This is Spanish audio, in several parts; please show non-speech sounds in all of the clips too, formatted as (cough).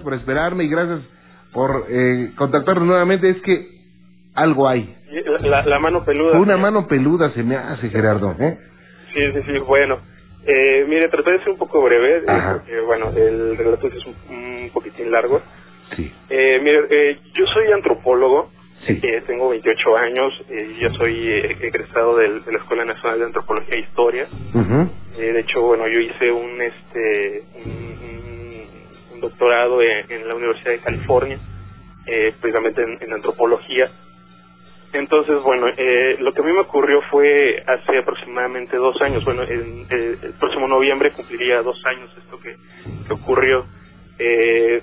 gracias por esperarme y gracias por eh, contactarnos nuevamente. Es que algo hay. La, la mano peluda. Una mano peluda se me hace, Gerardo. ¿eh? Sí, sí, sí, bueno. Eh, mire, trataré de ser un poco breve, eh, porque, bueno, el relato es un, un poquitín largo. Sí. Eh, mire, eh, yo soy antropólogo, Sí. eh, tengo 28 años, eh, yo soy eh, egresado del- de la Escuela Nacional de Antropología e Historia. Ujú. Eh, de hecho, bueno, yo hice un este un, doctorado en, la Universidad de California, eh, precisamente en, antropología. Entonces, bueno, eh, lo que a mí me ocurrió fue hace aproximadamente dos años. Bueno, en, eh, el próximo noviembre cumpliría dos años esto que, que ocurrió. Eh,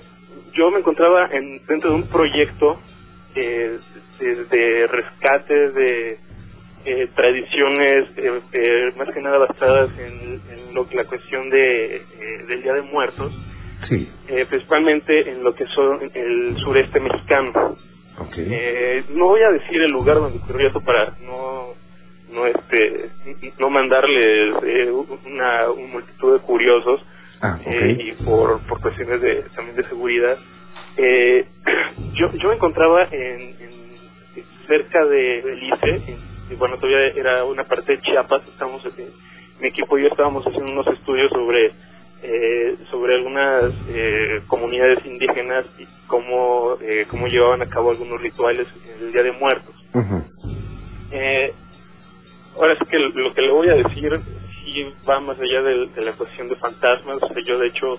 yo me encontraba en, dentro de un proyecto eh, de, de rescate de tradiciones más que nada basadas en, en lo la cuestión de del Día de Muertos, Sí. eh, principalmente en lo que son el sureste mexicano. Eh, no voy a decir el lugar donde ocurrió esto para no no este no mandarles eh, una, una multitud de curiosos Ah, eh, y por, por cuestiones de también de seguridad eh, (clears throat) yo yo me encontraba en, en- cerca de Belice y bueno todavía era una parte de Chiapas estamos eh, mi equipo y yo estábamos haciendo unos estudios sobre eh, sobre algunas eh, comunidades indígenas y cómo eh, cómo llevaban a cabo algunos rituales en el Día de Muertos eh, ahora sí que lo que le voy a decir sí va más allá del- de, la cuestión de fantasmas. O sea, yo de hecho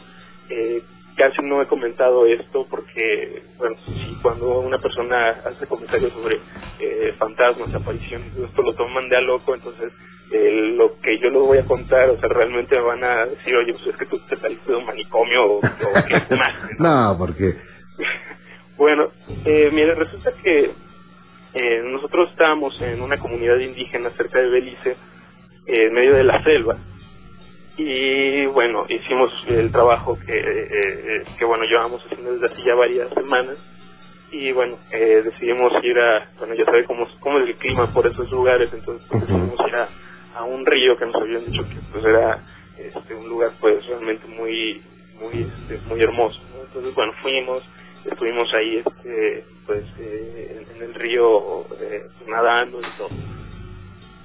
eh, casi no he comentado esto porque, bueno, si cuando una persona hace comentarios sobre eh, fantasmas, apariciones, esto lo toman de a loco, entonces eh, lo que yo les voy a contar, o sea, realmente me van a decir, oye, pues es que tú te saliste de un manicomio o, o qué (laughs) más. No, porque... Bueno, eh, mire, resulta que eh, nosotros estábamos en una comunidad indígena cerca de Belice, en medio de la selva, y bueno, hicimos el trabajo que, eh, eh, que bueno, llevamos haciendo desde hace ya varias semanas, y bueno, eh, decidimos ir a, bueno, ya sabe cómo, cómo es el clima por esos lugares, entonces pues, decidimos ir a, a un río que nos habían dicho que pues era este, un lugar pues realmente muy, muy, este, muy hermoso, ¿no? Entonces bueno, fuimos, estuvimos ahí este pues eh, en, en el río eh, nadando y todo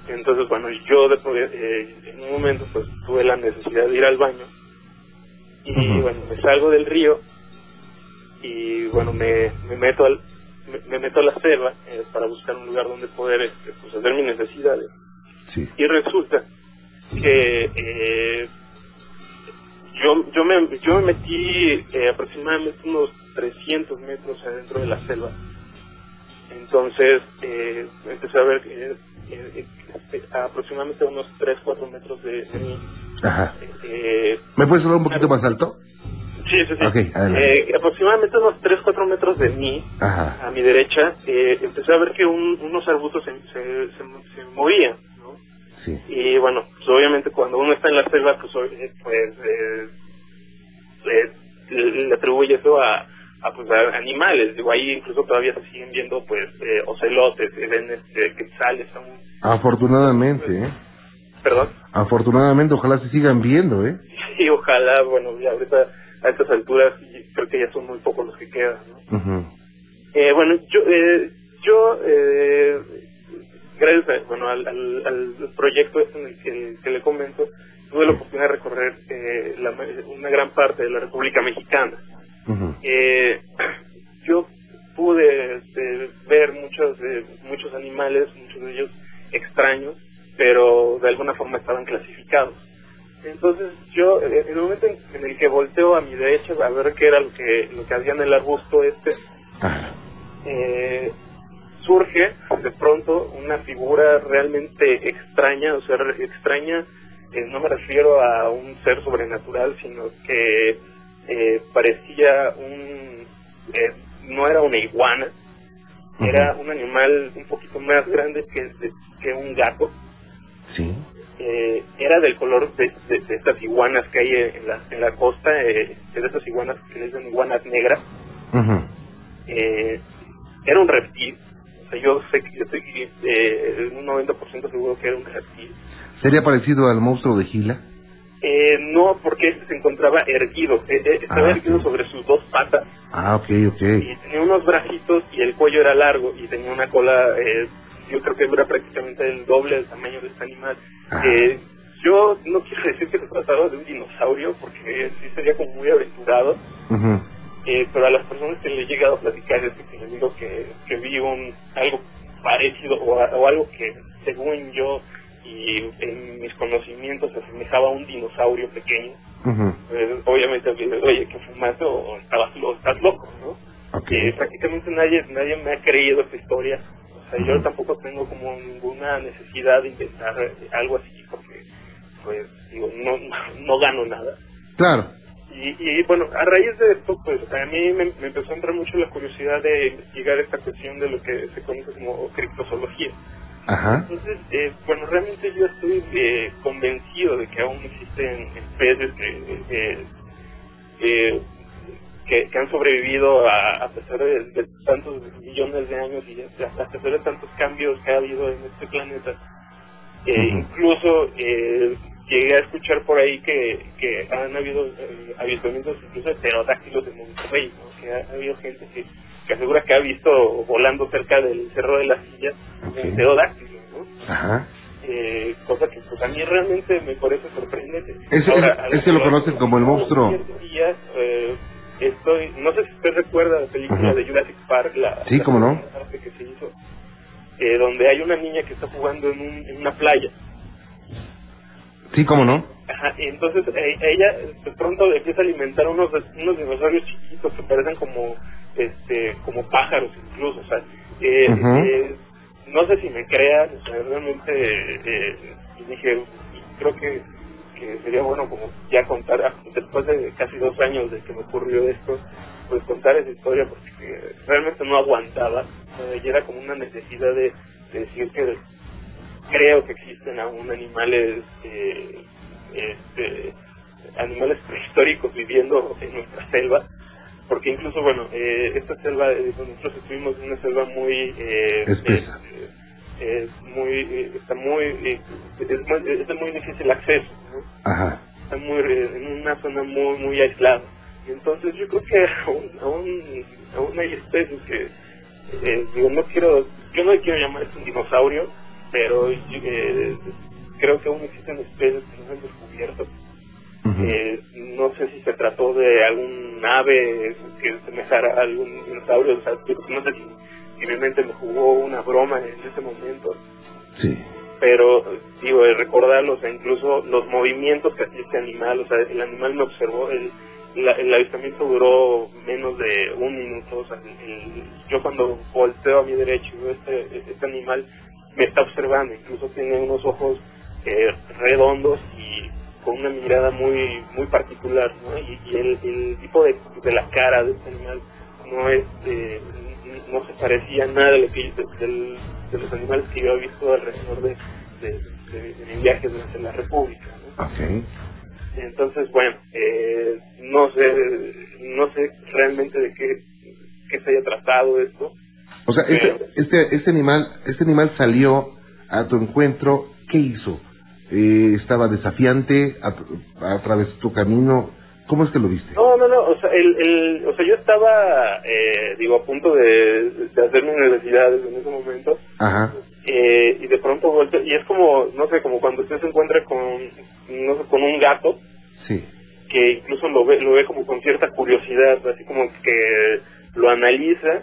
entonces bueno yo después eh, en un momento pues tuve la necesidad de ir al baño y bueno me salgo del río y bueno me, me meto al me, me meto a la selva eh, para buscar un lugar donde poder este, pues hacer mis necesidades. Sí. y resulta que eh, yo yo me yo me metí eh, aproximadamente unos 300 metros adentro de la selva. Entonces eh, empecé a ver que eh, aproximadamente unos 3 4 metros de, de mí Ajá. eh, ¿Me puedes hablar un poquito más alto? sí sí sí. Eh, aproximadamente unos 3 4 metros de mí Ajá. a mi derecha eh, empecé a ver que un- unos arbustos se, se, se, se movían ¿no? Sí. Y bueno, pues obviamente cuando uno está en la selva, pues, eh, pues eh, le, le atribuye eso a, a, pues, a animales. Digo, ahí incluso todavía se siguen viendo pues eh, ocelotes, se ven este, quetzales aún. Afortunadamente, ¿eh? Perdón. Afortunadamente, ojalá se sigan viendo, ¿eh? Y ojalá, bueno, ya ahorita a estas alturas creo que ya son muy pocos los que quedan. ¿no? Eh, bueno, yo, eh, yo eh, gracias a- bueno, al, al, al proyecto este en el que, que le comento, tuve la oportunidad de recorrer eh, la una gran parte de la República Mexicana. Eh, (clears throat) yo pude este, ver muchos, eh, muchos animales, muchos de ellos extraños, pero de alguna forma estaban clasificados. Entonces yo, en el momento en, el que volteo a mi derecha a ver qué era lo que, lo que había en el arbusto este, eh, surge de pronto una figura realmente extraña, o sea, extraña, eh, no me refiero a un ser sobrenatural, sino que eh, parecía un, eh, no era una iguana, era un animal un poquito más grande que, que un gato, Sí. eh, era del color de, de- de estas iguanas que hay en la, en la costa, eh, de esas iguanas que les dicen iguanas negras, eh, era un reptil. O sea, yo sé que yo estoy un 90% seguro que era un reptil. ¿Sería parecido al monstruo de Gila? Eh, no, porque este se encontraba erguido, eh, eh, estaba Ah, erguido sobre sus dos patas. Ah, ok, ok. y tenía unos bracitos y el cuello era largo y tenía una cola, eh, yo creo que era prácticamente el doble del tamaño de este animal. Eh, yo no quiero decir que se trataba de un dinosaurio porque sí sería como muy aventurado, pero a las personas que le he llegado a platicar es que les digo que, que vi un, algo parecido o, o algo que según yo y en mis conocimientos se asemejaba a un dinosaurio pequeño. Pues, obviamente, oye, que fumaste o estabas lo, estás loco, ¿no? Ok. Eh, prácticamente nadie nadie me ha creído esta historia. O sea, yo tampoco tengo como ninguna necesidad de inventar eh, algo así porque, pues, digo, no, (laughs) no gano nada. Claro. Y, y bueno, a raíz de esto, pues a mí me, me empezó a entrar mucho la curiosidad de investigar esta cuestión de lo que se conoce como criptozoología. Ajá. Entonces, eh, bueno, realmente yo estoy eh, convencido de que aún existen especies que, eh, eh, que, que han sobrevivido a, a pesar de, de tantos millones de años y a, a pesar de tantos cambios que ha habido en este planeta. Eh, Ujú. Incluso eh, llegué a escuchar por ahí que, que han habido avistamientos incluso de pterodáctilos de Monterrey, ¿no? que ha, ha habido gente que, que asegura que ha visto volando cerca del Cerro de la Silla Ok. un pterodáctilo, ¿no? Ajá. Eh, cosa que pues a mí realmente me parece sorprendente. Ese- ese- ese lo conocen como el monstruo. Eh, estoy, no sé si usted recuerda la película de Jurassic Park, la, Sí, la cómo no. parte que se hizo, eh, donde hay una niña que está jugando en, un- en una playa. Sí, cómo no. Ajá, y entonces eh, ella de pronto empieza a alimentar unos unos dinosaurios chiquitos que parecen como este como pájaros incluso, o sea, eh, eh, no sé si me crean, o sea, realmente eh, dije, creo que, que sería bueno como ya contar, ah, después de casi dos años de que me ocurrió esto, pues contar esa historia porque realmente no aguantaba, eh, y era como una necesidad de, de decir que creo que existen aún animales eh, este, animales prehistóricos viviendo en nuestra selva porque incluso bueno eh, esta selva eh, nosotros estuvimos en una selva muy eh, Espesa. eh, es muy eh, está muy eh, es, muy es de muy difícil acceso ¿no? Ajá. está muy eh, en una zona muy muy aislada y entonces yo creo que aún aún, aún hay especies que eh, digo no quiero yo no quiero llamar esto un dinosaurio pero eh, creo que aún existen especies que no han descubierto Eh, no sé si se trató de algún ave que semejara a algún dinosaurio, o sea, no sé si, si mi mente me jugó una broma en ese momento, Sí. pero digo, el recordarlo, o sea, incluso los movimientos que hacía este animal, o sea, el animal me observó, el, la- el avistamiento duró menos de un minuto, o sea, el- el- yo cuando volteo a mi derecho y veo este, este animal, me está observando, incluso tiene unos ojos eh, redondos y con una mirada muy muy particular, ¿no? Y, y el, el tipo de, de la cara de este animal no es eh, no se parecía a nada de lo que de, de los animales que yo he visto alrededor de, de, de- de mi viaje durante la República, ¿no? Entonces, bueno, eh, no sé no sé realmente de qué, qué se haya tratado esto. O sea, este, este, este animal, este animal salió a tu encuentro, ¿qué hizo? Eh, ¿Estaba desafiante? A, ¿Atravesó tu camino? ¿Cómo es que lo viste? No, no, no, o sea, el, el, o sea yo estaba, eh, digo, a punto de, de hacer mis necesidades en ese momento, Ajá. eh, y de pronto volteo, y es como, no sé, como cuando usted se encuentra con, no sé, con un gato, Sí. que incluso lo ve, lo ve como con cierta curiosidad, así como que lo analiza,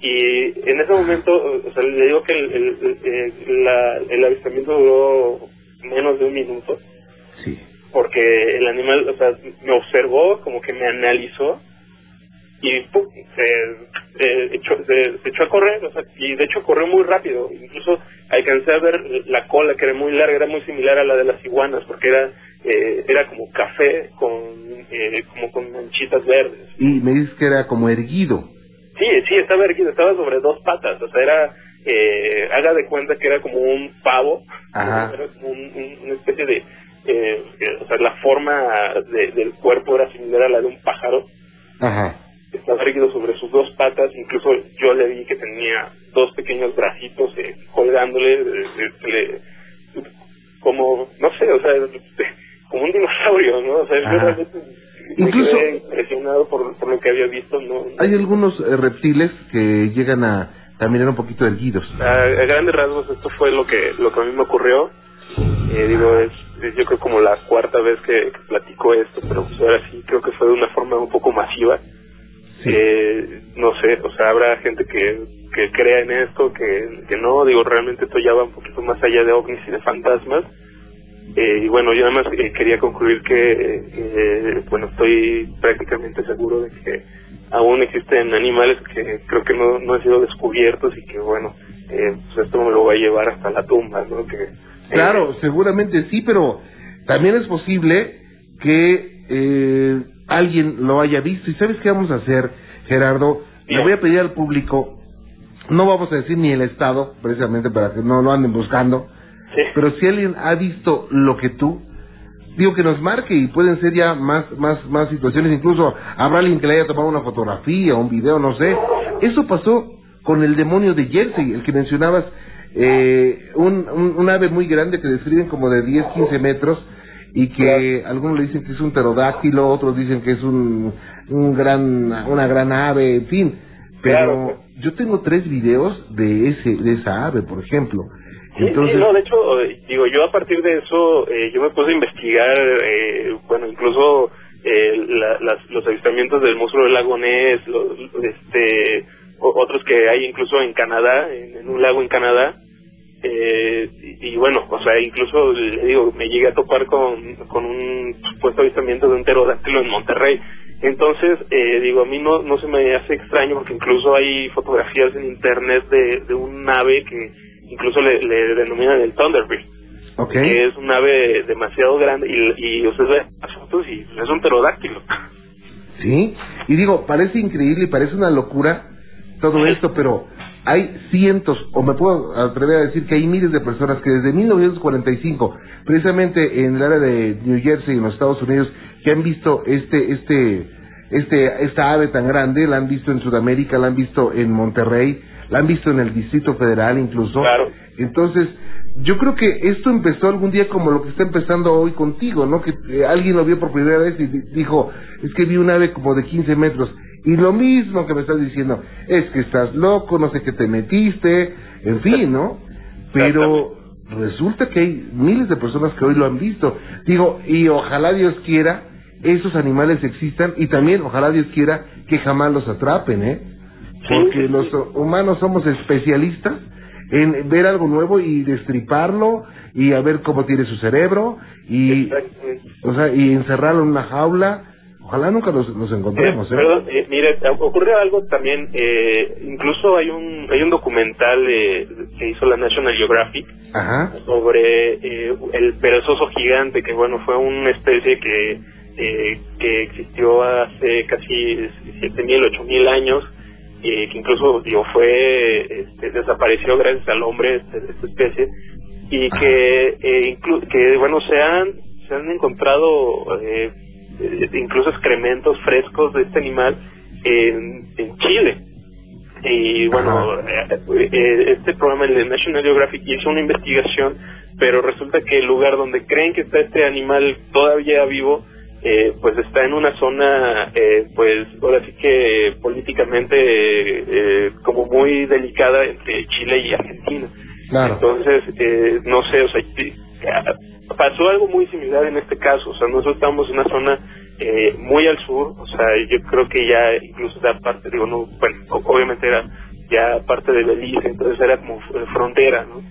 y en ese momento, o sea, le digo que el, el, el, la- el avistamiento duró menos de un minuto, Sí. porque el animal, o sea, me observó, como que me analizó y ¡pum! se, se echó, se, se echó a correr, o sea, y de hecho corrió muy rápido, incluso alcancé a ver la cola que era muy larga, era muy similar a la de las iguanas, porque era eh, era como café con eh, como con manchitas verdes. Y me dices que era como erguido. Sí, sí, estaba erguido, estaba sobre dos patas, o sea, era, eh, haga de cuenta que era como un pavo, Ajá. era como un- un- una especie de, eh, eh, o sea, la forma de- del cuerpo era similar a la de un pájaro, Ajá. estaba erguido sobre sus dos patas, incluso yo le vi que tenía dos pequeños bracitos eh, colgándole, eh, eh, le- como, no sé, o sea, (laughs) como un dinosaurio, ¿no? O sea, yo realmente Incluso, me quedé impresionado por, por lo que había visto, ¿no? Hay algunos reptiles que llegan a caminar un poquito erguidos. A, a, grandes rasgos esto fue lo que lo que a mí me ocurrió. Eh, digo, es, es, yo creo como la cuarta vez que, que platico esto, pero pues ahora sí creo que fue de una forma un poco masiva. Sí. Eh, no sé, o sea, habrá gente que, que crea en esto, que, que no, digo, realmente esto ya va un poquito más allá de ovnis y de fantasmas. Eh, y bueno, yo además eh, quería concluir que, eh, bueno, estoy prácticamente seguro de que aún existen animales que creo que no, no han sido descubiertos y que, bueno, eh, pues esto me lo va a llevar hasta la tumba, ¿no? Que, Claro, seguramente sí, pero también es posible que eh, alguien lo haya visto. ¿Y sabes qué vamos a hacer, Gerardo? Le voy a pedir al público, no vamos a decir ni el Estado, precisamente para que no lo anden buscando, Sí. pero si alguien ha visto lo que tú, digo que nos marque y pueden ser ya más, más, más situaciones, incluso habrá alguien que le haya tomado una fotografía, un video, no sé. Eso pasó con el demonio de Jersey, el que mencionabas, eh, un, un, un ave muy grande que describen como de 10, 15 metros y que algunos le dicen que es un pterodáctilo, otros dicen que es un, un gran, una gran ave, en fin. Pero yo tengo tres videos de ese, de esa ave, por ejemplo. Sí, Entonces, sí, no, de hecho, digo, yo a partir de eso, eh, yo me puse a investigar, eh, bueno, incluso eh, la- las- los avistamientos del monstruo del lago Ness, los, este, otros que hay incluso en Canadá, en, en un lago en Canadá, eh, y, y bueno, o sea, incluso, le digo, me llegué a topar con, con un supuesto avistamiento de un pterodáctilo en Monterrey. Entonces, eh, digo, a mí no, no se me hace extraño porque incluso hay fotografías en internet de, de un ave que incluso le, le denominan el Thunderbird, ok. que es un ave demasiado grande y, y usted ve las fotos y es un pterodáctilo. Sí, y digo, parece increíble y parece una locura todo esto, pero hay cientos, o me puedo atrever a decir que hay miles de personas que desde 1945, precisamente en el área de New Jersey, en los Estados Unidos, que han visto este, este, este, esta ave tan grande, la han visto en Sudamérica, la han visto en Monterrey, la han visto en el Distrito Federal incluso. Claro. Entonces, yo creo que esto empezó algún día como lo que está empezando hoy contigo, ¿no? Que eh, alguien lo vio por primera vez y di- dijo, es que vi un ave como de 15 metros. Y lo mismo que me estás diciendo, es que estás loco, no sé qué te metiste, en fin, ¿no? Pero resulta que hay miles de personas que hoy lo han visto. Digo, y ojalá Dios quiera esos animales existan y también ojalá Dios quiera que jamás los atrapen, ¿eh? Porque sí, los humanos somos especialistas en ver algo nuevo y destriparlo y a ver cómo tiene su cerebro y o sea y encerrarlo en una jaula. Ojalá nunca los, los encontremos Eh, ¿eh? Perdón, eh, mire, ocurre algo también, eh, incluso hay un hay un documental eh, que hizo la National Geographic ajá. sobre eh, el perezoso gigante, que bueno, fue una especie que, que existió hace casi 7.000, 8.000 años, eh, que incluso digo, fue este, desapareció gracias al hombre este, de esta especie, y que, eh, inclu- que bueno, se han, se han encontrado eh, incluso excrementos frescos de este animal en, en Chile. Y bueno, eh, eh, este programa, el National Geographic, hizo una investigación, pero resulta que el lugar donde creen que está este animal todavía vivo, eh, pues está en una zona, eh, pues ahora sí que políticamente eh, eh, como muy delicada entre Chile y Argentina. claro Entonces, eh, no sé, o sea, y- pasó algo muy similar en este caso. O sea, nosotros estamos en una zona eh, muy al sur, o sea, yo creo que ya incluso era parte, digo, no, bueno, obviamente era ya parte de Belice, entonces era como frontera, ¿no?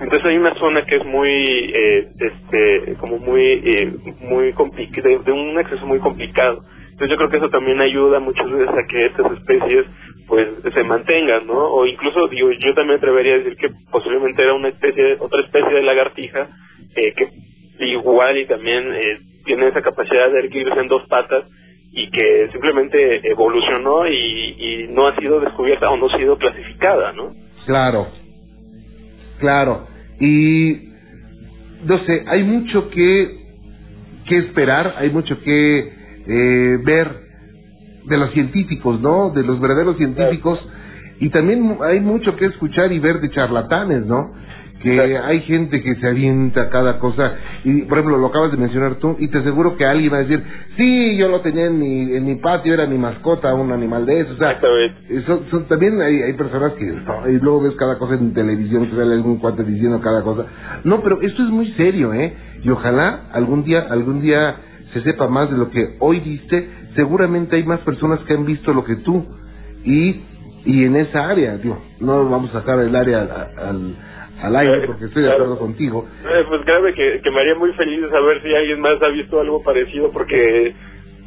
Entonces hay una zona que es muy, eh, este, como muy, eh, muy complicada, de, un acceso muy complicado. Entonces yo creo que eso también ayuda muchas veces a que estas especies, pues, se mantengan, ¿no? O incluso, digo, yo también atrevería a decir que posiblemente era una especie, otra especie de lagartija, eh, que igual y también eh, tiene esa capacidad de erguirse en dos patas y que simplemente evolucionó y, y no ha sido descubierta o no ha sido clasificada, ¿no? Claro, claro. Y no sé, hay mucho que, que esperar, hay mucho que eh, ver de los científicos, ¿no? De los verdaderos científicos. Y también hay mucho que escuchar y ver de charlatanes, ¿no? Que hay gente que se avienta cada cosa. Y por ejemplo lo acabas de mencionar tú y te aseguro que alguien va a decir sí yo lo tenía en mi en mi patio era mi mascota un animal de eso o sea son, también hay, hay personas que y luego ves cada cosa en televisión sale algún cuate diciendo cada cosa. No pero esto es muy serio eh y ojalá algún día algún día se sepa más de lo que hoy diste. Seguramente hay más personas que han visto lo que tú y y en esa área digo no vamos a sacar el área al al aire, porque estoy de acuerdo contigo. Eh, pues créeme que, que me haría muy feliz saber si alguien más ha visto algo parecido, porque,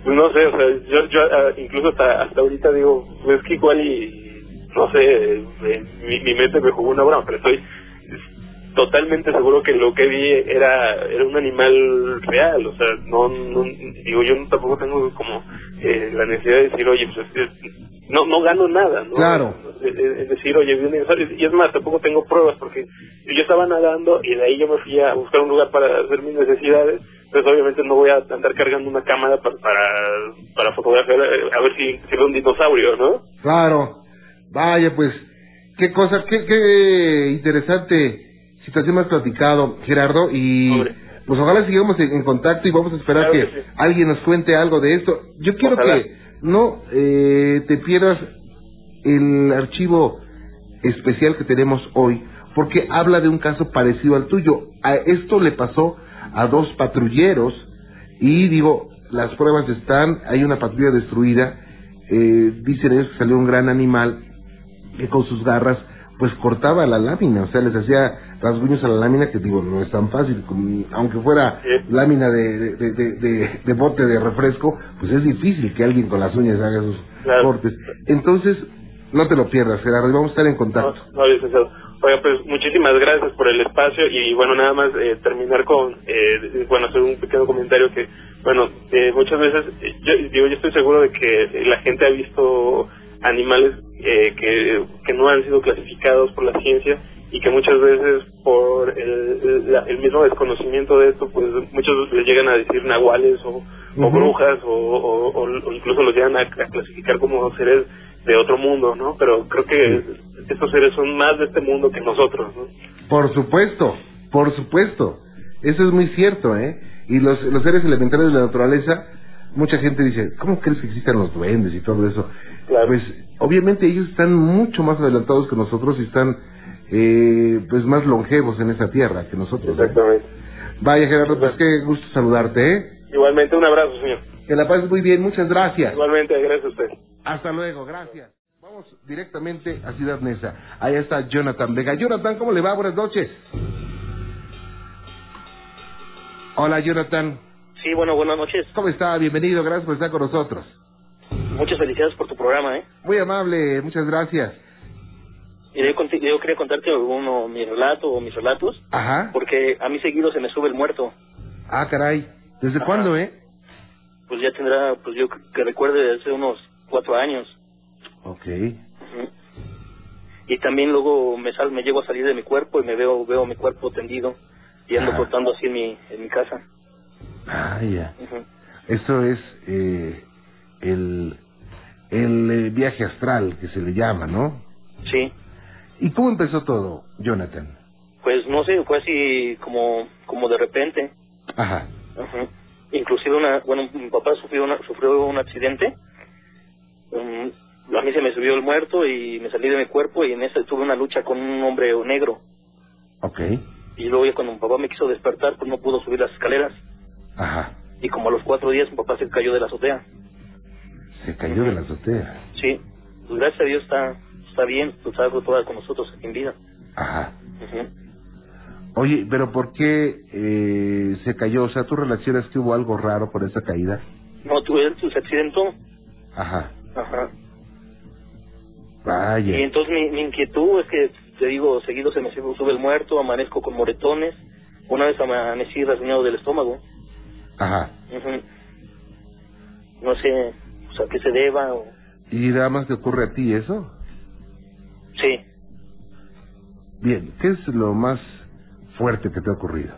pues no sé, o sea, yo, yo ah, incluso hasta, hasta ahorita digo, pues que igual y, no sé, eh, mi, mi mente me jugó una broma, pero estoy totalmente seguro que lo que vi era era un animal real, o sea, no, no digo, yo tampoco tengo como eh, la necesidad de decir, oye, pues no no gano nada, ¿no? Claro. Es, decir, oye, vi un y es más, tampoco tengo pruebas porque yo estaba nadando y de ahí yo me fui a buscar un lugar para hacer mis necesidades, entonces obviamente no voy a andar cargando una cámara para para, para fotografiar eh, a ver si, si un dinosaurio, ¿no? Claro. Vaya, pues qué cosa, qué qué interesante situación más platicado, Gerardo, y pues ojalá sigamos en, contacto y vamos a esperar que, alguien nos cuente algo de esto. Yo quiero que no eh, te pierdas el archivo especial que tenemos hoy, porque habla de un caso parecido al tuyo. A esto le pasó a dos patrulleros y digo, las pruebas están, hay una patrulla destruida, eh, dicen ellos que salió un gran animal que con sus garras pues cortaba la lámina, o sea, les hacía rasguños a la lámina que digo, no es tan fácil, aunque fuera lámina de, de, bote de refresco, pues es difícil que alguien con las uñas haga esos cortes. Entonces, no te lo pierdas, Gerardo, vamos a estar en contacto. No, licenciado. Oiga, pues muchísimas gracias por el espacio y bueno, nada más eh, terminar con, eh, bueno, hacer un pequeño comentario que, bueno, eh, muchas veces, yo, digo, yo estoy seguro de que la gente ha visto animales eh, que, que no han sido clasificados por la ciencia y que muchas veces por el, el, mismo desconocimiento de esto, pues muchos les llegan a decir nahuales o, brujas o, o, incluso los llegan a, clasificar como seres de otro mundo, ¿no? Pero creo que estos seres son más de este mundo que nosotros, ¿no? Por supuesto, por supuesto. Eso es muy cierto, ¿eh? Y los, los seres elementales de la naturaleza mucha gente dice, ¿cómo crees que existan los duendes y todo eso? Pues obviamente ellos están mucho más adelantados que nosotros y están eh, pues más longevos en esa tierra que nosotros. ¿eh? Exactamente. Vaya Gerardo, pues qué gusto saludarte, ¿eh? Igualmente, un abrazo, señor. Que la pases muy bien, muchas gracias. Igualmente, gracias a usted. Hasta luego, gracias. Vamos directamente a Ciudad Neza. Ahí está Jonathan Vega. Jonathan, ¿cómo le va? Buenas noches. Hola, Jonathan. Sí, bueno, buenas noches. ¿Cómo está? Bienvenido, gracias por estar con nosotros. Muchas felicidades por tu programa, ¿eh? Muy amable, muchas gracias. Yo, yo quería contarte uno, mi relato o mis relatos. Ajá. Porque a mí seguido se me sube el muerto. Ah, caray. ¿Desde cuándo, eh? Pues ya tendrá, pues yo que recuerde, hace unos cuatro años. Ok. Y también luego me sal, me llego a salir de mi cuerpo y me veo veo mi cuerpo tendido y ando cortando así en mi, en mi casa. Ah, ya. Eso es eh, el, el eh, viaje astral que se le llama, ¿no? Sí. ¿Y cómo empezó todo, Jonathan? Pues no sé, fue así como, como de repente. Ajá. Inclusive una, bueno, mi papá sufrió, una, sufrió un accidente. Um, a mí se me subió el muerto y me salí de mi cuerpo y en eso tuve una lucha con un hombre negro. Ok. Y luego ya cuando mi papá me quiso despertar, pues no pudo subir las escaleras. Ajá. Y como a los cuatro días mi papá se cayó de la azotea. Se cayó de la azotea. Sí. Pues gracias a Dios está, está bien, pues algo toda con nosotros en vida. Ajá. Oye, pero ¿por qué eh, se cayó? O sea, ¿tú relacionas que hubo algo raro por esa caída? No, tú, él se accidentó. Ajá. Ajá. Vaya. Y entonces mi, mi inquietud es que, te digo, seguido se me sube el muerto, amanezco con moretones. Una vez amanecí rasguñado del estómago. Ajá. No sé, o sea, qué se deba o... ¿Y nada más te ocurre a ti eso? Sí. Bien, ¿qué es lo más fuerte que te ha ocurrido?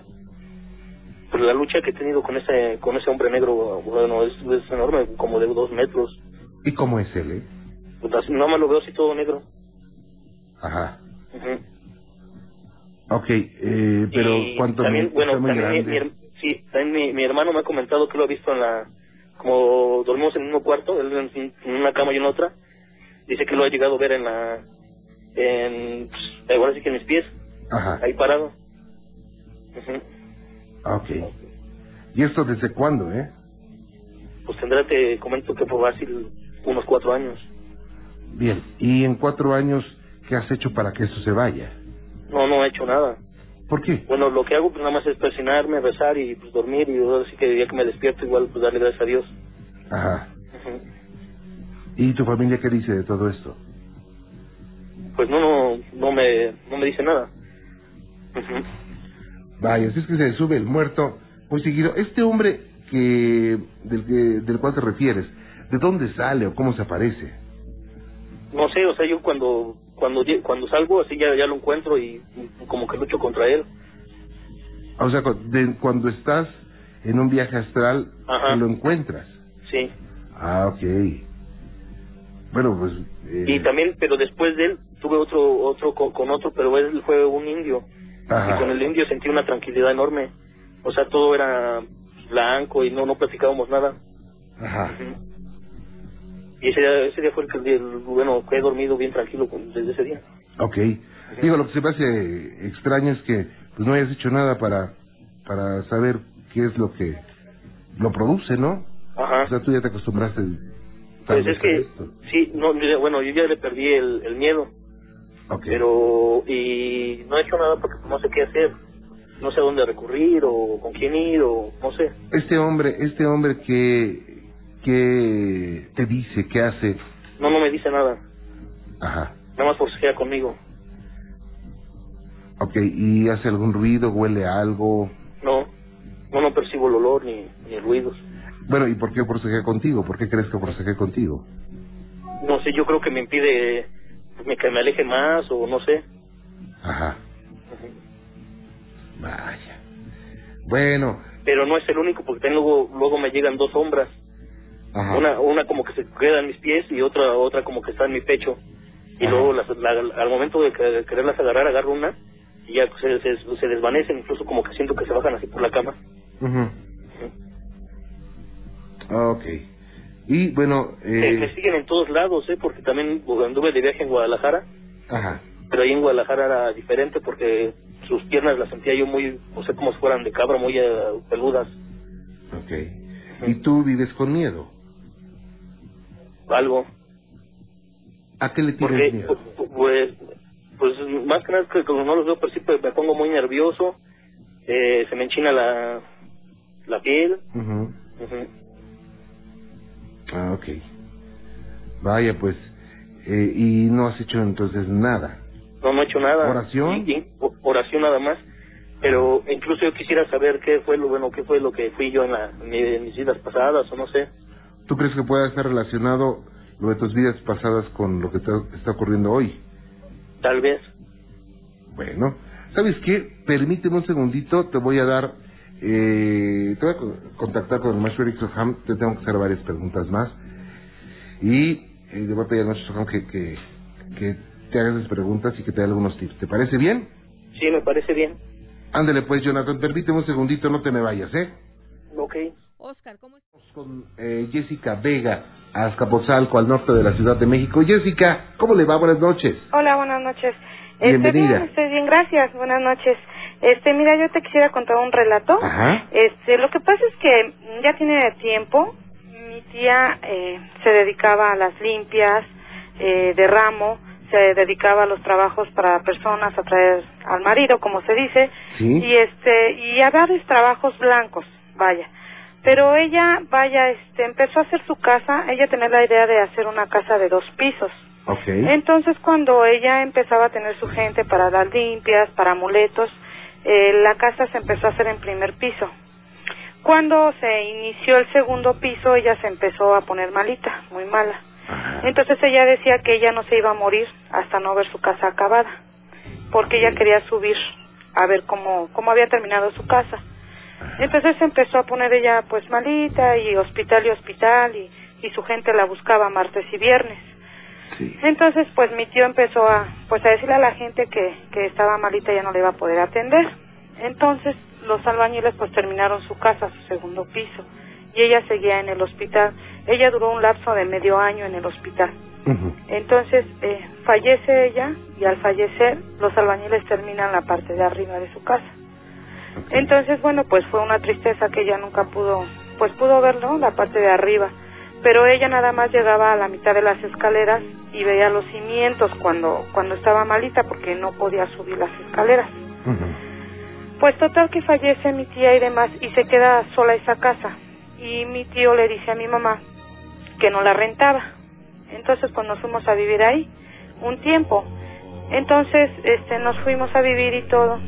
Pues la lucha que he tenido con ese con ese hombre negro, bueno, es, enorme, como de dos metros. ¿Y cómo es él, eh? Pues no me lo veo así todo negro. Ajá. Ok, eh, pero Y ¿cuánto también, está bueno, también mi, mi también mi, mi hermano me ha comentado que lo ha visto en la, como dormimos en el mismo cuarto, él en, en una cama y en otra, dice que lo ha llegado a ver en la, en, pues, ahora sí que en mis pies, Ajá, ahí parado. Ujú. ok. ¿Y esto desde cuándo, eh? Pues tendrá, te comento que por fácil unos cuatro años. Bien, y en cuatro años, ¿qué has hecho para que eso se vaya? No, no he hecho nada. ¿Por qué? Bueno, lo que hago pues nada más es presionarme, rezar y pues dormir y ahora sí que el día que me despierto igual pues darle gracias a Dios. Ajá. ¿Y tu familia qué dice de todo esto? Pues no, no, no me, no me dice nada. Ujú. Vaya, si es que se sube el muerto muy seguido. Este hombre que del, que del cual te refieres, ¿de dónde sale o cómo se aparece? No sé, o sea, yo cuando cuando cuando salgo así ya ya lo encuentro y, como que lucho contra él. O sea, de- cuando estás en un viaje astral, Ajá. lo encuentras. Sí. Ah, ok. Bueno, pues... eh, Y también, pero después de él tuve otro otro co- con, otro, pero él fue un indio. Ajá. Y con el indio sentí una tranquilidad enorme. O sea, todo era blanco y no no platicábamos nada. Ajá. Y ese día, ese día fue el que, el- bueno, que he dormido bien tranquilo con- desde ese día. Ok. Digo, lo que se me hace extraño es que pues no hayas hecho nada para para saber qué es lo que lo produce, ¿no? Ajá. O sea, tú ya te acostumbraste. Pues es que, esto. sí, no, bueno, yo ya le perdí el, el miedo, Ok. pero, y no he hecho nada porque no sé qué hacer, no sé a dónde recurrir, o con quién ir, o no sé. Este hombre, este hombre que, que te dice, que hace, No, no me dice nada, ajá, nada más forcejea conmigo. ok, y hace algún ruido, huele a algo, No, no, no percibo el olor ni, ni ruidos. bueno, ¿y por qué forsejea contigo? ¿Por qué crees que forsejea contigo? No sé, yo creo que me impide me- que me aleje más, o no sé. Ajá, Ujú. vaya. Bueno, Pero no es el único, porque luego, luego me llegan dos sombras. Ajá, Una, una como que se queda en mis pies y otra otra como que está en mi pecho. Y Ajá. luego las- la- al momento de que- quererlas agarrar, agarro una y ya se, se, se desvanecen, incluso como que siento que se bajan así por la cama. ujú. ok. Y bueno, Me, me eh, siguen en todos lados, ¿eh? Porque también anduve de viaje en Guadalajara, ajá, pero ahí en Guadalajara era diferente porque sus piernas las sentía yo muy, no sé, como si fueran de cabra, muy eh, peludas, ok. ¿Y tú vives con miedo? Algo. ¿A qué le tienes Porque, miedo? pu- pues, pues más que nada que como no los veo, pues sí, pues, me pongo muy nervioso, eh, se me enchina la, la piel. Ujú. Ah, ok. Vaya, pues, eh, y no has hecho entonces nada. No, no he hecho nada. ¿Oración? O- oración nada más. Pero incluso yo quisiera saber qué fue lo bueno, qué fue lo que fui yo en, la, en mis vidas pasadas, o no sé. ¿Tú crees que pueda estar relacionado lo de tus vidas pasadas con lo que te está ocurriendo hoy? Tal vez. Bueno, ¿sabes qué? Permíteme un segundito, te voy a dar, eh, te voy a co- contactar con el maestro Eric Soham, te tengo que hacer varias preguntas más. Y eh, le voy a pedir al maestro Soham que, que, que te hagas las preguntas y que te dé algunos tips. ¿Te parece bien? Sí, me parece bien. Ándale pues, Jonathan, permíteme un segundito, no te me vayas, ¿eh? Ok. Oscar, ¿cómo estás? con eh, Jessica Vega, a Azcapotzalco, al norte de la Ciudad de México. Jessica, ¿cómo le va? Buenas noches. Hola, buenas noches. Este, Bienvenida. bien, estoy bien, gracias. Buenas noches. Este, mira, yo te quisiera contar un relato. Ajá. Este, lo que pasa es que ya tiene tiempo. Mi tía eh, se dedicaba a las limpias eh, de ramo, se dedicaba a los trabajos para personas, a traer al marido, como se dice, Sí. y este, y a varios trabajos blancos, vaya. Pero ella, vaya, este, empezó a hacer su casa. Ella tenía la idea de hacer una casa de dos pisos. Ok. Entonces, cuando ella empezaba a tener su gente para las limpias, para amuletos, eh, la casa se empezó a hacer en primer piso. Cuando se inició el segundo piso, ella se empezó a poner malita, muy mala. Ajá. Entonces ella decía que ella no se iba a morir hasta no ver su casa acabada, porque ella quería subir a ver cómo, cómo había terminado su casa. Entonces empezó a poner ella pues malita y hospital y hospital y, y su gente la buscaba martes y viernes. Sí. Entonces, pues mi tío empezó a, pues a decirle a la gente que, que estaba malita y ya no le iba a poder atender. Entonces, los albañiles pues terminaron su casa, su segundo piso, y ella seguía en el hospital. Ella duró un lapso de medio año en el hospital. Entonces, eh, fallece ella y al fallecer, los albañiles terminan la parte de arriba de su casa. Entonces, bueno, pues fue una tristeza que ella nunca pudo, pues pudo ver, ¿no? La parte de arriba. Pero ella nada más llegaba a la mitad de las escaleras y veía los cimientos cuando, cuando estaba malita porque no podía subir las escaleras. Pues total que fallece mi tía y demás y se queda sola esa casa. Y mi tío le dice a mi mamá que no la rentaba. Entonces pues nos fuimos a vivir ahí un tiempo. Entonces este nos fuimos a vivir y todo,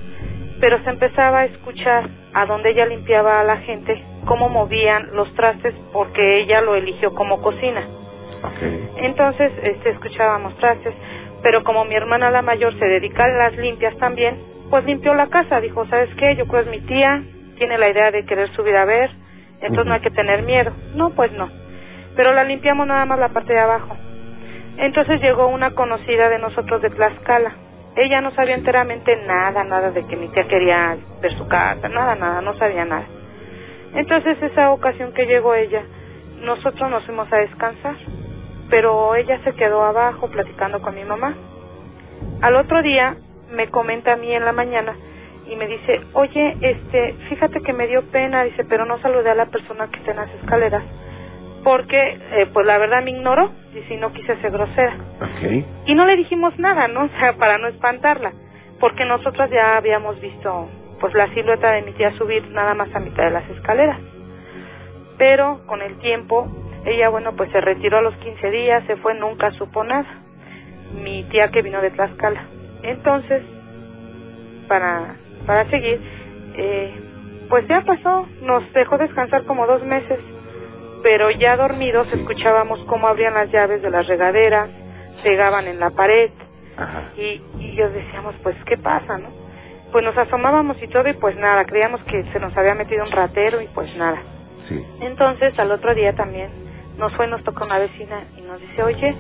pero se empezaba a escuchar a donde ella limpiaba a la gente cómo movían los trastes porque ella lo eligió como cocina. Entonces, este, escuchábamos trastes, pero como mi hermana la mayor se dedica a las limpias también, pues limpió la casa. Dijo, ¿sabes qué? Yo creo es mi tía, tiene la idea de querer subir a ver, entonces no hay que tener miedo. No, pues no. Pero la limpiamos nada más la parte de abajo. Entonces llegó una conocida de nosotros de Tlaxcala. Ella no sabía enteramente nada, nada de que mi tía quería ver su casa, nada, nada, no sabía nada. Entonces esa ocasión que llegó ella, nosotros nos fuimos a descansar, pero ella se quedó abajo platicando con mi mamá. Al otro día me comenta a mí en la mañana y me dice, oye, este, fíjate que me dio pena, dice, pero no saludé a la persona que está en las escaleras, porque, eh, pues la verdad me ignoró, y no quise ser grosera. Y no le dijimos nada, ¿no? (laughs) O sea, para no espantarla, porque nosotras ya habíamos visto, pues la silueta de mi tía subir nada más a mitad de las escaleras. Pero con el tiempo, ella, bueno, pues se retiró a los 15 días, se fue, nunca supo nada. Mi tía que vino de Tlaxcala. Entonces, para, para seguir, eh, pues ya pasó, nos dejó descansar como dos meses, pero ya dormidos escuchábamos cómo abrían las llaves de las regaderas, pegaban en la pared, Ajá. y, y yo decíamos, pues, ¿qué pasa, no? Pues nos asomábamos y todo y pues nada, creíamos que se nos había metido un ratero y pues nada. Sí. Entonces al otro día también nos fue, nos tocó una vecina y nos dice, oye,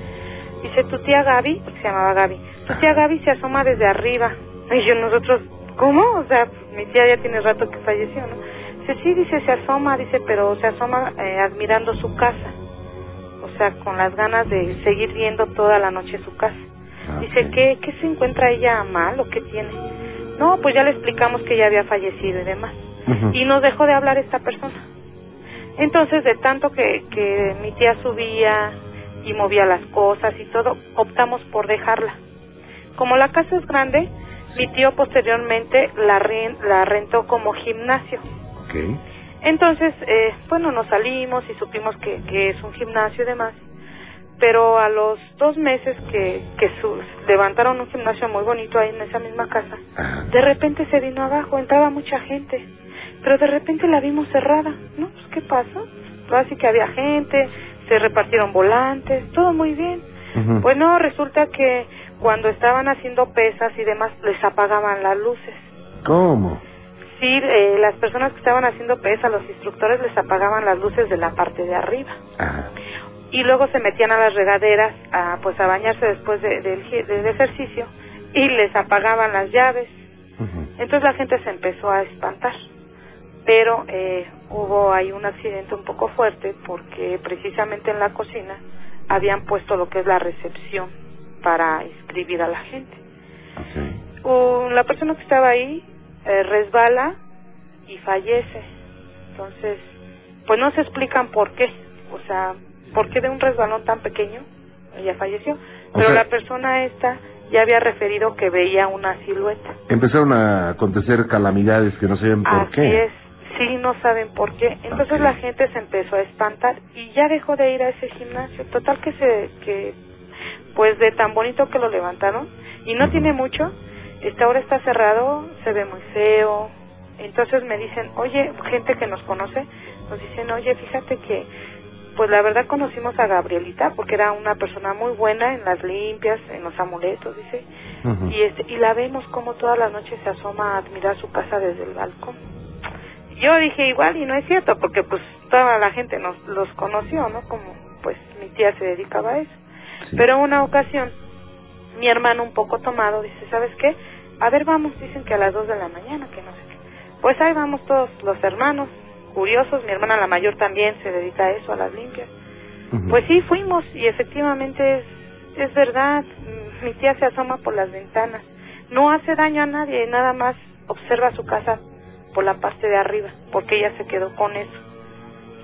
dice tu tía Gaby, porque se llamaba Gaby, tu tía Gaby se asoma desde arriba. Y yo nosotros, ¿cómo? O sea, mi tía ya tiene rato que falleció, ¿no? Dice, sí, dice, se asoma, dice, pero se asoma eh, admirando su casa. O sea, con las ganas de seguir viendo toda la noche su casa. Ah, Dice. ¿qué, ¿qué se encuentra ella mal o qué tiene? No, pues ya le explicamos que ella había fallecido y demás. Y nos dejó de hablar esta persona. Entonces, de tanto que, que mi tía subía y movía las cosas y todo, optamos por dejarla. Como la casa es grande, mi tío posteriormente la, la rentó como gimnasio. Ok. Entonces, eh, bueno, nos salimos y supimos que, que es un gimnasio y demás. Pero a los dos meses que, que su- levantaron un gimnasio muy bonito ahí en esa misma casa, Ajá. de repente se vino abajo, entraba mucha gente, pero de repente la vimos cerrada, ¿no? Pues, ¿qué pasa? Así que había gente, se repartieron volantes, todo muy bien. Ujú. Pues resulta que cuando estaban haciendo pesas y demás, les apagaban las luces. ¿Cómo? Sí, eh, las personas que estaban haciendo pesas, los instructores les apagaban las luces de la parte de arriba. Ajá. Y luego se metían a las regaderas a, pues, a bañarse después de- del, gi- del ejercicio y les apagaban las llaves. Entonces la gente se empezó a espantar. Pero eh, hubo ahí un accidente un poco fuerte porque precisamente en la cocina habían puesto lo que es la recepción para inscribir a la gente. Uh, la persona que estaba ahí eh, resbala y fallece. Entonces, pues no se explican por qué. O sea, por qué de un resbalón tan pequeño ella falleció. Pero sea- la persona esta ya había referido que veía una silueta. Empezaron a acontecer calamidades que no saben por Así qué. es. Sí, no saben por qué. Entonces la gente se empezó a espantar y ya dejó de ir a ese gimnasio. Total que se, que, pues de tan bonito que lo levantaron y no tiene mucho. Este ahora está cerrado, se ve muy feo. Entonces me dicen, oye, gente que nos conoce, nos dicen, oye, fíjate que, pues la verdad conocimos a Gabrielita porque era una persona muy buena en las limpias, en los amuletos, dice, y este y la vemos como todas las noches se asoma a admirar su casa desde el balcón yo dije igual y no es cierto porque pues toda la gente nos los conoció no como pues mi tía se dedicaba a eso Sí. Pero una ocasión, mi hermano un poco tomado dice, ¿sabes qué? A ver, vamos, dicen que a las 2 de la mañana, que no sé qué. Pues ahí vamos todos los hermanos, curiosos, mi hermana la mayor también se dedica a eso, a las limpias. Pues sí, fuimos y efectivamente es, es verdad, mi tía se asoma por las ventanas, no hace daño a nadie, nada más observa su casa por la parte de arriba, porque ella se quedó con eso,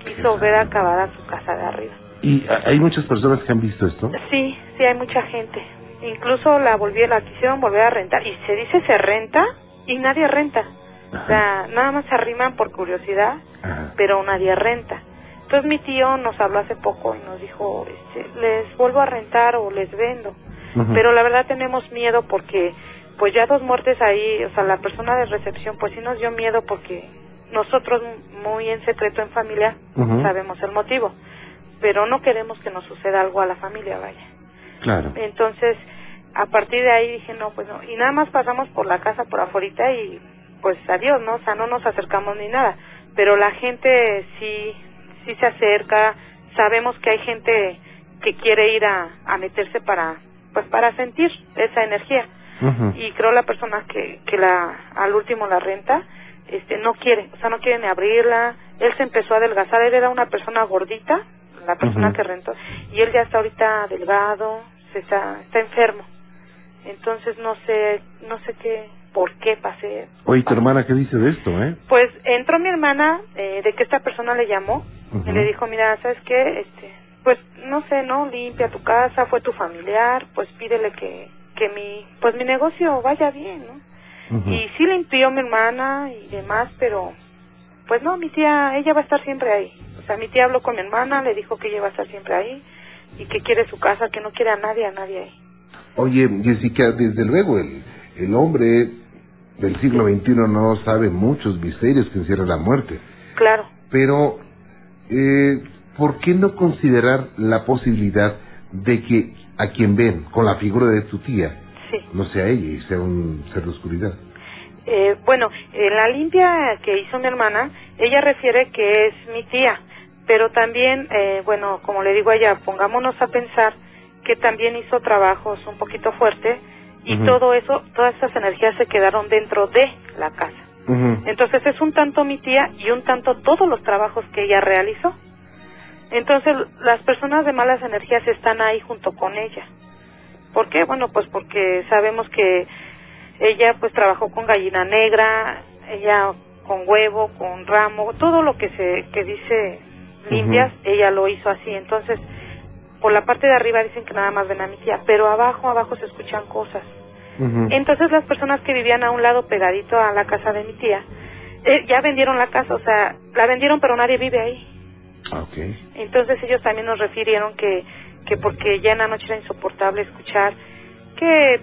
quiso ver acabada su casa de arriba. ¿Y hay muchas personas que han visto esto? Sí, sí hay mucha gente, incluso la volví, la quisieron volver a rentar y se dice se renta y nadie renta, o sea, nada más se arriman por curiosidad Ajá. pero nadie renta. Entonces mi tío nos habló hace poco y nos dijo, este, les vuelvo a rentar o les vendo. Pero la verdad tenemos miedo porque pues ya dos muertes ahí, o sea, la persona de recepción pues sí nos dio miedo porque nosotros muy en secreto en familia sabemos el motivo, pero no queremos que nos suceda algo a la familia, vaya. Claro. Entonces, a partir de ahí dije, no, pues no. Y nada más pasamos por la casa por afuera y pues adiós, ¿no? O sea, no nos acercamos ni nada. Pero la gente sí, sí se acerca. Sabemos que hay gente que quiere ir a, a meterse para, pues para sentir esa energía. Y creo la persona que, que la, al último la renta, este, no quiere, o sea, no quiere ni abrirla. Él se empezó a adelgazar, él era una persona gordita, la persona que rentó, y él ya está ahorita delgado, se está, está enfermo. Entonces no sé, no sé qué, por qué pasé. Oye, tu hermana, ¿qué dice de esto, eh? Pues entró mi hermana eh, de que esta persona le llamó Ujú. y le dijo, mira, ¿sabes qué? Este, pues no sé, ¿no? Limpia tu casa, fue tu familiar, pues pídele que, que mi, pues mi negocio vaya bien, ¿no? Y sí limpió mi hermana y demás, pero pues no, mi tía, ella va a estar siempre ahí. O sea, mi tía habló con mi hermana, le dijo que ella va a estar siempre ahí y que quiere su casa, que no quiere a nadie, a nadie ahí. Oye, Jessica, desde luego el, el hombre del siglo XXI no sabe muchos misterios que encierra la muerte, Claro. pero eh, ¿por qué no considerar la posibilidad de que a quien ven con la figura de tu tía Sí. no sea ella y sea un ser de oscuridad? Eh, bueno, en la limpia que hizo mi hermana, ella refiere que es mi tía, pero también, eh, bueno, como le digo a ella, pongámonos a pensar que también hizo trabajos un poquito fuertes y todo eso, todas esas energías se quedaron dentro de la casa. Entonces es un tanto mi tía y un tanto todos los trabajos que ella realizó. Entonces las personas de malas energías están ahí junto con ella. ¿Por qué? Bueno, pues porque sabemos que ella pues trabajó con gallina negra, ella con huevo, con ramo, todo lo que se que dice limpias, ella lo hizo así. Entonces, por la parte de arriba dicen que nada más ven a mi tía, pero abajo, abajo se escuchan cosas. Entonces las personas que vivían a un lado pegadito a la casa de mi tía, eh, ya vendieron la casa, o sea, la vendieron pero nadie vive ahí. Ok. Entonces ellos también nos refirieron que, que porque ya en la noche era insoportable escuchar que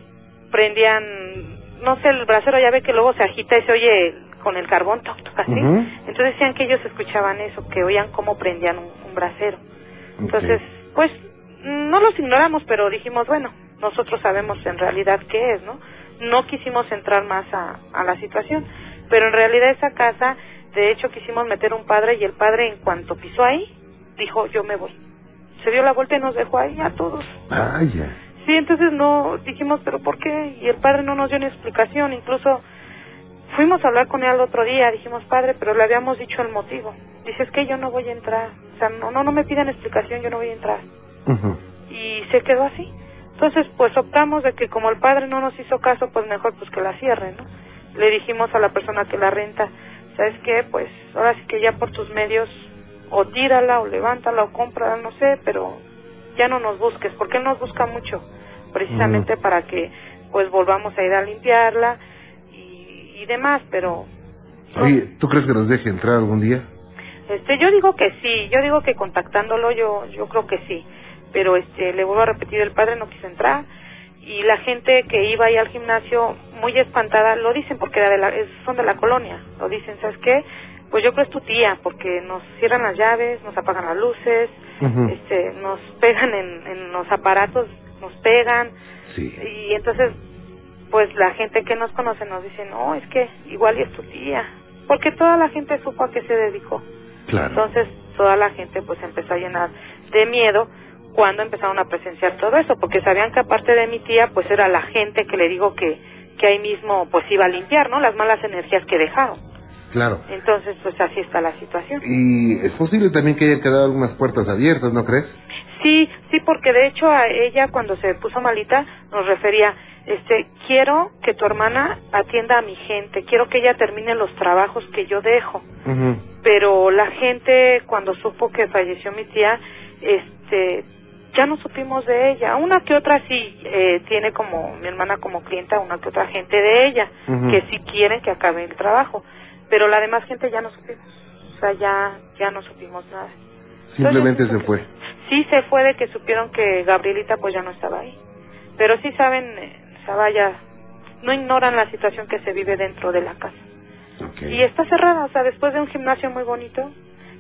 prendían, no sé, el brasero ya ve que luego se agita y se oye con el carbón, toc, toc, así. Entonces decían que ellos escuchaban eso, que oían cómo prendían un, un brasero. Entonces, pues, no los ignoramos, pero dijimos, bueno, nosotros sabemos en realidad qué es, ¿no? No quisimos entrar más a, a la situación, pero en realidad esa casa, de hecho, quisimos meter un padre y el padre en cuanto pisó ahí, dijo, yo me voy. Se dio la vuelta y nos dejó ahí a todos. Vaya. Sí, entonces no dijimos, pero ¿por qué? Y el padre no nos dio ni explicación, incluso fuimos a hablar con él el otro día, dijimos, padre, pero le habíamos dicho el motivo. Dice, es que yo no voy a entrar, o sea, no, no, no me pidan explicación, yo no voy a entrar. Y se quedó así. Entonces, pues optamos de que como el padre no nos hizo caso, pues mejor pues que la cierren, ¿no? Le dijimos a la persona que la renta, ¿sabes qué? Pues ahora sí que ya por tus medios, o tírala, o levántala, o cómprala, no sé, pero ya no nos busques, porque él nos busca mucho, precisamente para que pues volvamos a ir a limpiarla y, y demás, pero no. Oye, ¿tú crees que nos deje entrar algún día? Este, yo digo que sí, yo digo que contactándolo yo yo creo que sí, pero este le vuelvo a repetir, el padre no quiso entrar y la gente que iba ahí al gimnasio muy espantada lo dicen porque era de la, son de la colonia, lo dicen, ¿sabes qué? Pues yo creo es tu tía porque nos cierran las llaves, nos apagan las luces, este, nos pegan en, en los aparatos, nos pegan Sí. y entonces pues la gente que nos conoce nos dice, no, es que igual y es tu tía, porque toda la gente supo a qué se dedicó. Claro. Entonces toda la gente pues empezó a llenar de miedo cuando empezaron a presenciar todo eso, porque sabían que aparte de mi tía, pues era la gente que le digo que, que ahí mismo pues iba a limpiar, ¿no? Las malas energías que dejaron. Claro. Entonces, pues así está la situación. Y es posible también que hayan quedado algunas puertas abiertas, ¿no crees? Sí, sí, porque de hecho a ella cuando se puso malita nos refería, este, quiero que tu hermana atienda a mi gente, quiero que ella termine los trabajos que yo dejo. Pero la gente cuando supo que falleció mi tía, este, ya no supimos de ella. Una que otra sí eh, tiene como mi hermana como clienta, una que otra gente de ella que sí quieren que acabe el trabajo, pero la demás gente ya no supimos. O sea, ya ya no supimos nada. Simplemente Entonces, se fue. Sí se fue de que supieron que Gabrielita pues ya no estaba ahí. Pero sí saben, eh, vaya, no ignoran la situación que se vive dentro de la casa. Y está cerrada, o sea, después de un gimnasio muy bonito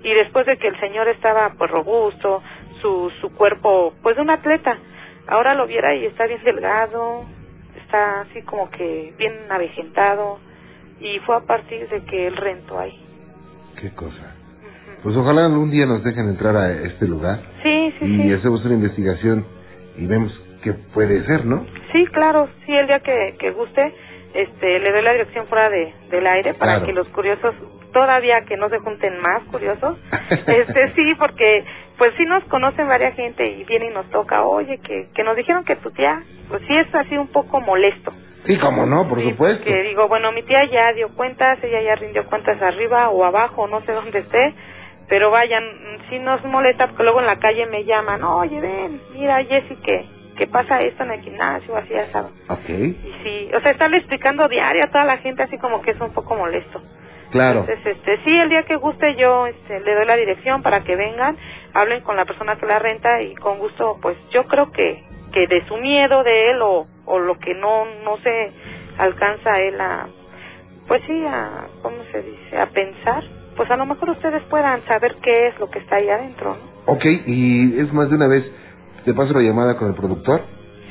y después de que el señor estaba pues robusto, su, su cuerpo pues de un atleta, ahora lo viera y está bien delgado, está así como que bien avejentado y fue a partir de que él rentó ahí. Qué cosa. Pues ojalá algún día nos dejen entrar a este lugar Sí, sí, y sí. hacemos una investigación y vemos qué puede ser, ¿no? Sí, claro, sí, el día que, que guste, este, le doy la dirección fuera de, del aire para Claro. que los curiosos, todavía que no se junten más curiosos, (laughs) este, sí, porque pues sí nos conocen varias gente y viene y nos toca, oye, que, que nos dijeron que tu tía, pues sí es así un poco molesto. Sí, cómo no, por Sí, supuesto. Que digo, bueno, mi tía ya dio cuentas, ella ya rindió cuentas arriba o abajo, no sé dónde esté, pero vayan, sí nos molesta porque luego en la calle me llaman, oye, ven, mira, Jessy, que, que pasa esto en el gimnasio, así ya sabes. Ok, Y sí, o sea, estarle explicando diario a toda la gente así como que es un poco molesto. claro. Entonces, este, sí, el día que guste yo este, le doy la dirección para que vengan, hablen con la persona que la renta y con gusto, pues yo creo que, que de su miedo de él o, o lo que no, no se alcanza él a, pues sí, a, ¿cómo se dice? A pensar, pues a lo mejor ustedes puedan saber qué es lo que está ahí adentro, ¿no? Ok, y es más de una vez, te paso la llamada con el productor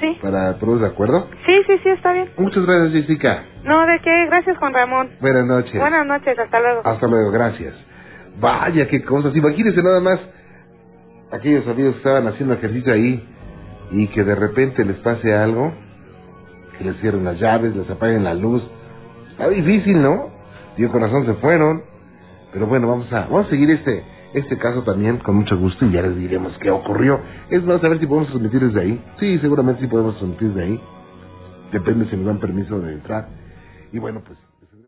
Sí, para todos de acuerdo. sí, sí, sí, está bien. Muchas gracias, Jessica. No, ¿de qué? Gracias, Juan Ramón. Buenas noches. Buenas noches, hasta luego. Hasta luego, gracias. Vaya, qué cosas. Imagínense nada más aquellos amigos que estaban haciendo ejercicio ahí y que de repente les pase algo, que les cierren las llaves, les apaguen la luz. Está difícil, ¿no? Digo, con razón se fueron. Pero bueno, vamos a, vamos a seguir este, este caso también con mucho gusto y ya les diremos qué ocurrió. Es más, a ver si podemos transmitir desde ahí. Sí, seguramente sí podemos transmitir desde ahí. Depende si nos dan permiso de entrar. Y bueno, pues